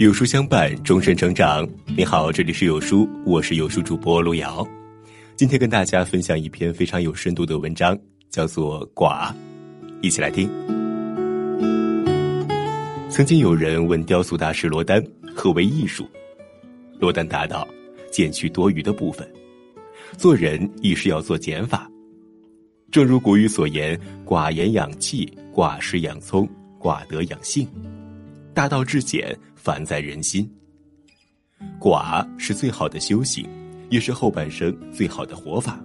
有书相伴，终身成长。你好，这里是有书，我是有书主播路遥。今天跟大家分享一篇非常有深度的文章，叫做《寡》，一起来听。曾经有人问雕塑大师罗丹何为艺术，罗丹答道：减去多余的部分。做人亦是要做减法。正如古语所言：“寡言养气，寡食养聪，寡德养性。”大道至简。凡在人心，寡是最好的修行，也是后半生最好的活法。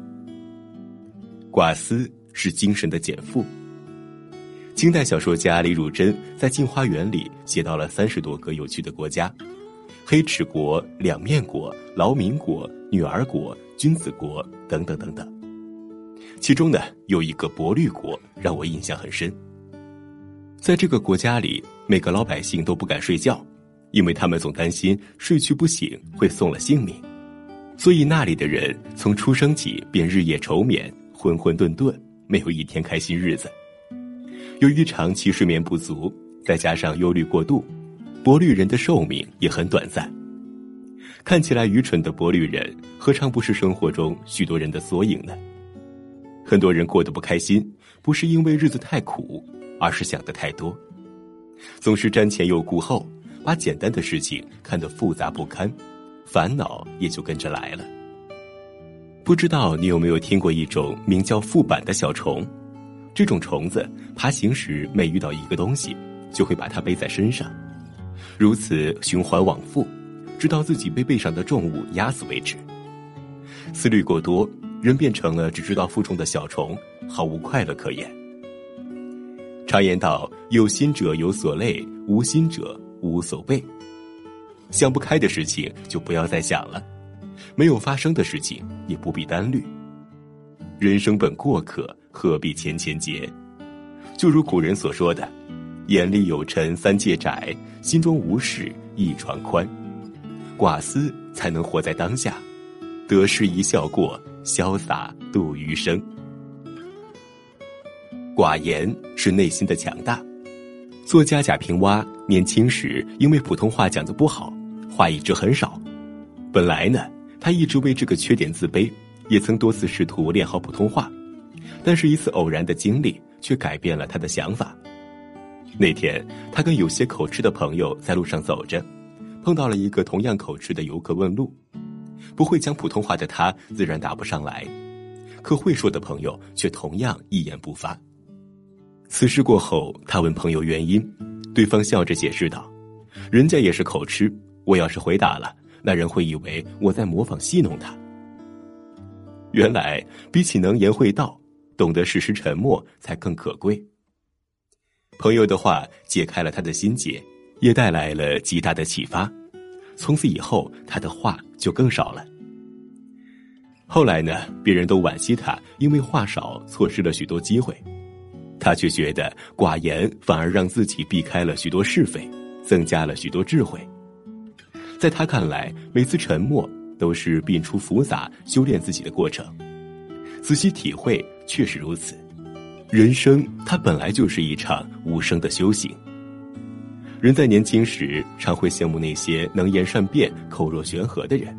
寡思是精神的减负。清代小说家李汝珍在《镜花缘》里写到了三十多个有趣的国家：黑齿国、两面国、劳民国、女儿国、君子国等等等等。其中呢，有一个薄绿国让我印象很深。在这个国家里，每个老百姓都不敢睡觉。因为他们总担心睡去不醒会送了性命，所以那里的人从出生起便日夜愁眠，浑浑沌沌，没有一天开心日子。由于长期睡眠不足，再加上忧虑过度，薄绿人的寿命也很短暂。看起来愚蠢的薄绿人，何尝不是生活中许多人的缩影呢？很多人过得不开心，不是因为日子太苦，而是想的太多，总是瞻前又顾后。把简单的事情看得复杂不堪，烦恼也就跟着来了。不知道你有没有听过一种名叫腹板的小虫？这种虫子爬行时每遇到一个东西，就会把它背在身上，如此循环往复，直到自己被背上的重物压死为止。思虑过多，人变成了只知道负重的小虫，毫无快乐可言。常言道：有心者有所累，无心者。无所谓，想不开的事情就不要再想了，没有发生的事情也不必单虑。人生本过客，何必千千结？就如古人所说的：“眼里有尘三界窄，心中无事一船宽。”寡思才能活在当下，得失一笑过，潇洒度余生。寡言是内心的强大。作家贾平凹年轻时因为普通话讲的不好，话一直很少。本来呢，他一直为这个缺点自卑，也曾多次试图练好普通话，但是一次偶然的经历却改变了他的想法。那天，他跟有些口吃的朋友在路上走着，碰到了一个同样口吃的游客问路。不会讲普通话的他自然答不上来，可会说的朋友却同样一言不发。此事过后，他问朋友原因，对方笑着解释道：“人家也是口吃，我要是回答了，那人会以为我在模仿戏弄他。”原来，比起能言会道，懂得适时沉默才更可贵。朋友的话解开了他的心结，也带来了极大的启发。从此以后，他的话就更少了。后来呢，别人都惋惜他，因为话少，错失了许多机会。他却觉得寡言反而让自己避开了许多是非，增加了许多智慧。在他看来，每次沉默都是摒除复杂、修炼自己的过程。仔细体会，确实如此。人生它本来就是一场无声的修行。人在年轻时常会羡慕那些能言善辩、口若悬河的人，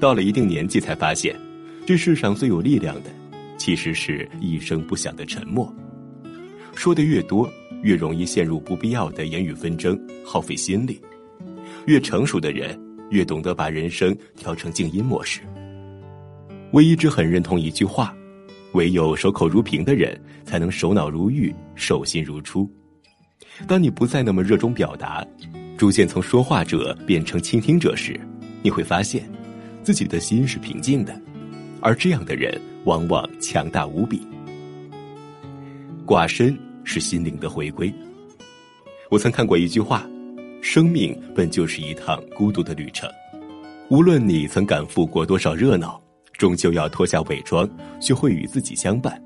到了一定年纪才发现，这世上最有力量的，其实是一声不响的沉默。说的越多，越容易陷入不必要的言语纷争，耗费心力。越成熟的人，越懂得把人生调成静音模式。我一直很认同一句话：唯有守口如瓶的人，才能守脑如玉，守心如初。当你不再那么热衷表达，逐渐从说话者变成倾听者时，你会发现，自己的心是平静的，而这样的人往往强大无比。寡身。是心灵的回归。我曾看过一句话：“生命本就是一趟孤独的旅程，无论你曾赶赴过多少热闹，终究要脱下伪装，学会与自己相伴。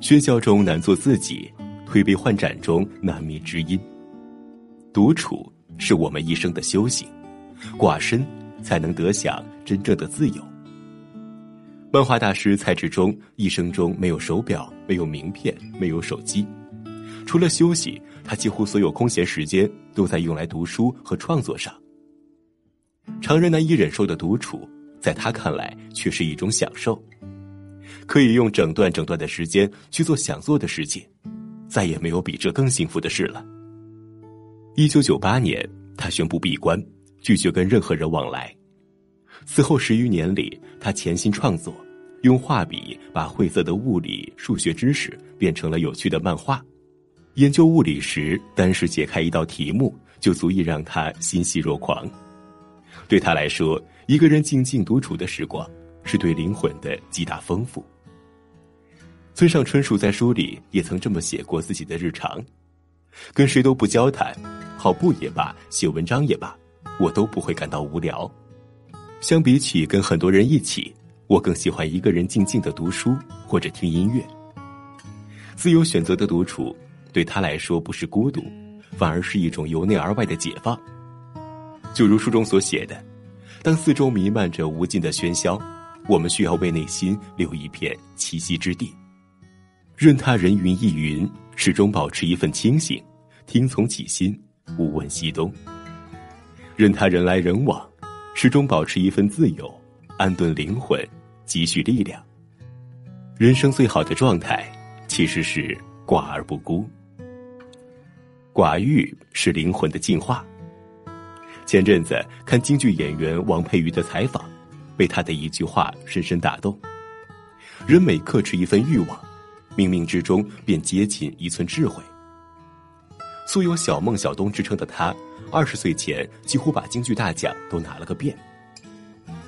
喧嚣中难做自己，推杯换盏中难觅知音。独处是我们一生的修行，寡身才能得享真正的自由。”漫画大师蔡志忠一生中没有手表，没有名片，没有手机。除了休息，他几乎所有空闲时间都在用来读书和创作上。常人难以忍受的独处，在他看来却是一种享受，可以用整段整段的时间去做想做的事情，再也没有比这更幸福的事了。一九九八年，他宣布闭关，拒绝跟任何人往来。此后十余年里，他潜心创作，用画笔把晦涩的物理、数学知识变成了有趣的漫画。研究物理时，单是解开一道题目就足以让他欣喜若狂。对他来说，一个人静静独处的时光，是对灵魂的极大丰富。村上春树在书里也曾这么写过自己的日常：跟谁都不交谈，跑步也罢，写文章也罢，我都不会感到无聊。相比起跟很多人一起，我更喜欢一个人静静的读书或者听音乐。自由选择的独处，对他来说不是孤独，反而是一种由内而外的解放。就如书中所写的，当四周弥漫着无尽的喧嚣，我们需要为内心留一片栖息之地。任他人云亦云，始终保持一份清醒，听从己心，勿问西东。任他人来人往。始终保持一份自由，安顿灵魂，积蓄力量。人生最好的状态，其实是寡而不孤。寡欲是灵魂的进化。前阵子看京剧演员王佩瑜的采访，被他的一句话深深打动：人每克制一份欲望，冥冥之中便接近一寸智慧。素有“小孟小冬”之称的他。二十岁前，几乎把京剧大奖都拿了个遍。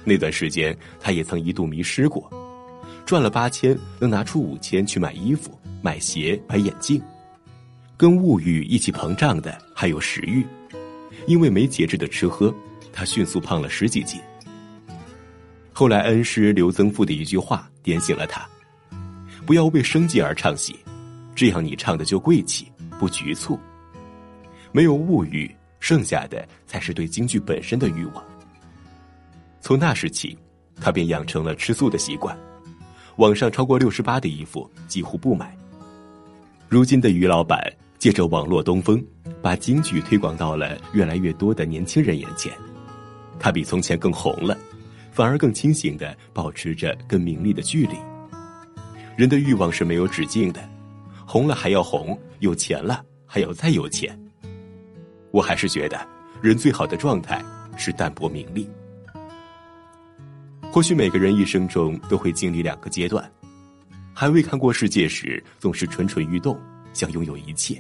那段时间，他也曾一度迷失过，赚了八千，能拿出五千去买衣服、买鞋、买眼镜。跟物欲一起膨胀的还有食欲，因为没节制的吃喝，他迅速胖了十几斤。后来恩师刘增富的一句话点醒了他：不要为生计而唱戏，这样你唱的就贵气不局促，没有物欲。剩下的才是对京剧本身的欲望。从那时起，他便养成了吃素的习惯，网上超过六十八的衣服几乎不买。如今的于老板借着网络东风，把京剧推广到了越来越多的年轻人眼前。他比从前更红了，反而更清醒的保持着跟名利的距离。人的欲望是没有止境的，红了还要红，有钱了还要再有钱。我还是觉得，人最好的状态是淡泊名利。或许每个人一生中都会经历两个阶段：还未看过世界时，总是蠢蠢欲动，想拥有一切；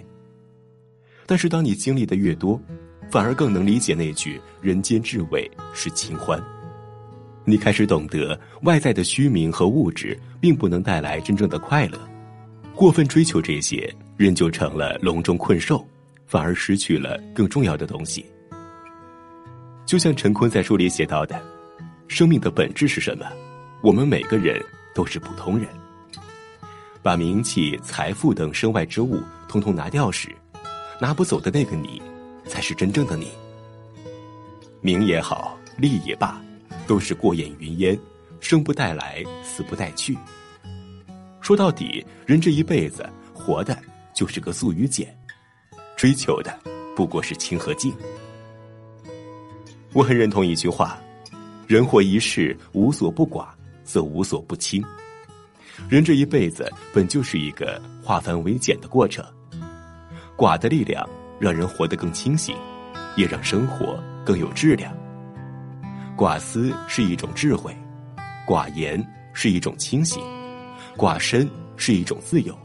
但是当你经历的越多，反而更能理解那句“人间至味是清欢”。你开始懂得，外在的虚名和物质并不能带来真正的快乐，过分追求这些，人就成了笼中困兽。反而失去了更重要的东西。就像陈坤在书里写到的：“生命的本质是什么？我们每个人都是普通人。把名气、财富等身外之物通通拿掉时，拿不走的那个你，才是真正的你。名也好，利也罢，都是过眼云烟，生不带来，死不带去。说到底，人这一辈子活的就是个素与简。”追求的不过是清和静。我很认同一句话：人活一世，无所不寡，则无所不清。人这一辈子本就是一个化繁为简的过程。寡的力量让人活得更清醒，也让生活更有质量。寡思是一种智慧，寡言是一种清醒，寡身是一种自由，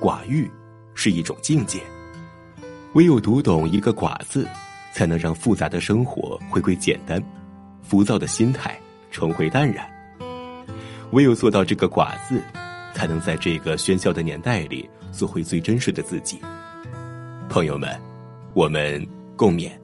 寡欲是一种境界。唯有读懂一个“寡”字，才能让复杂的生活回归简单，浮躁的心态重回淡然。唯有做到这个“寡”字，才能在这个喧嚣的年代里做回最真实的自己。朋友们，我们共勉。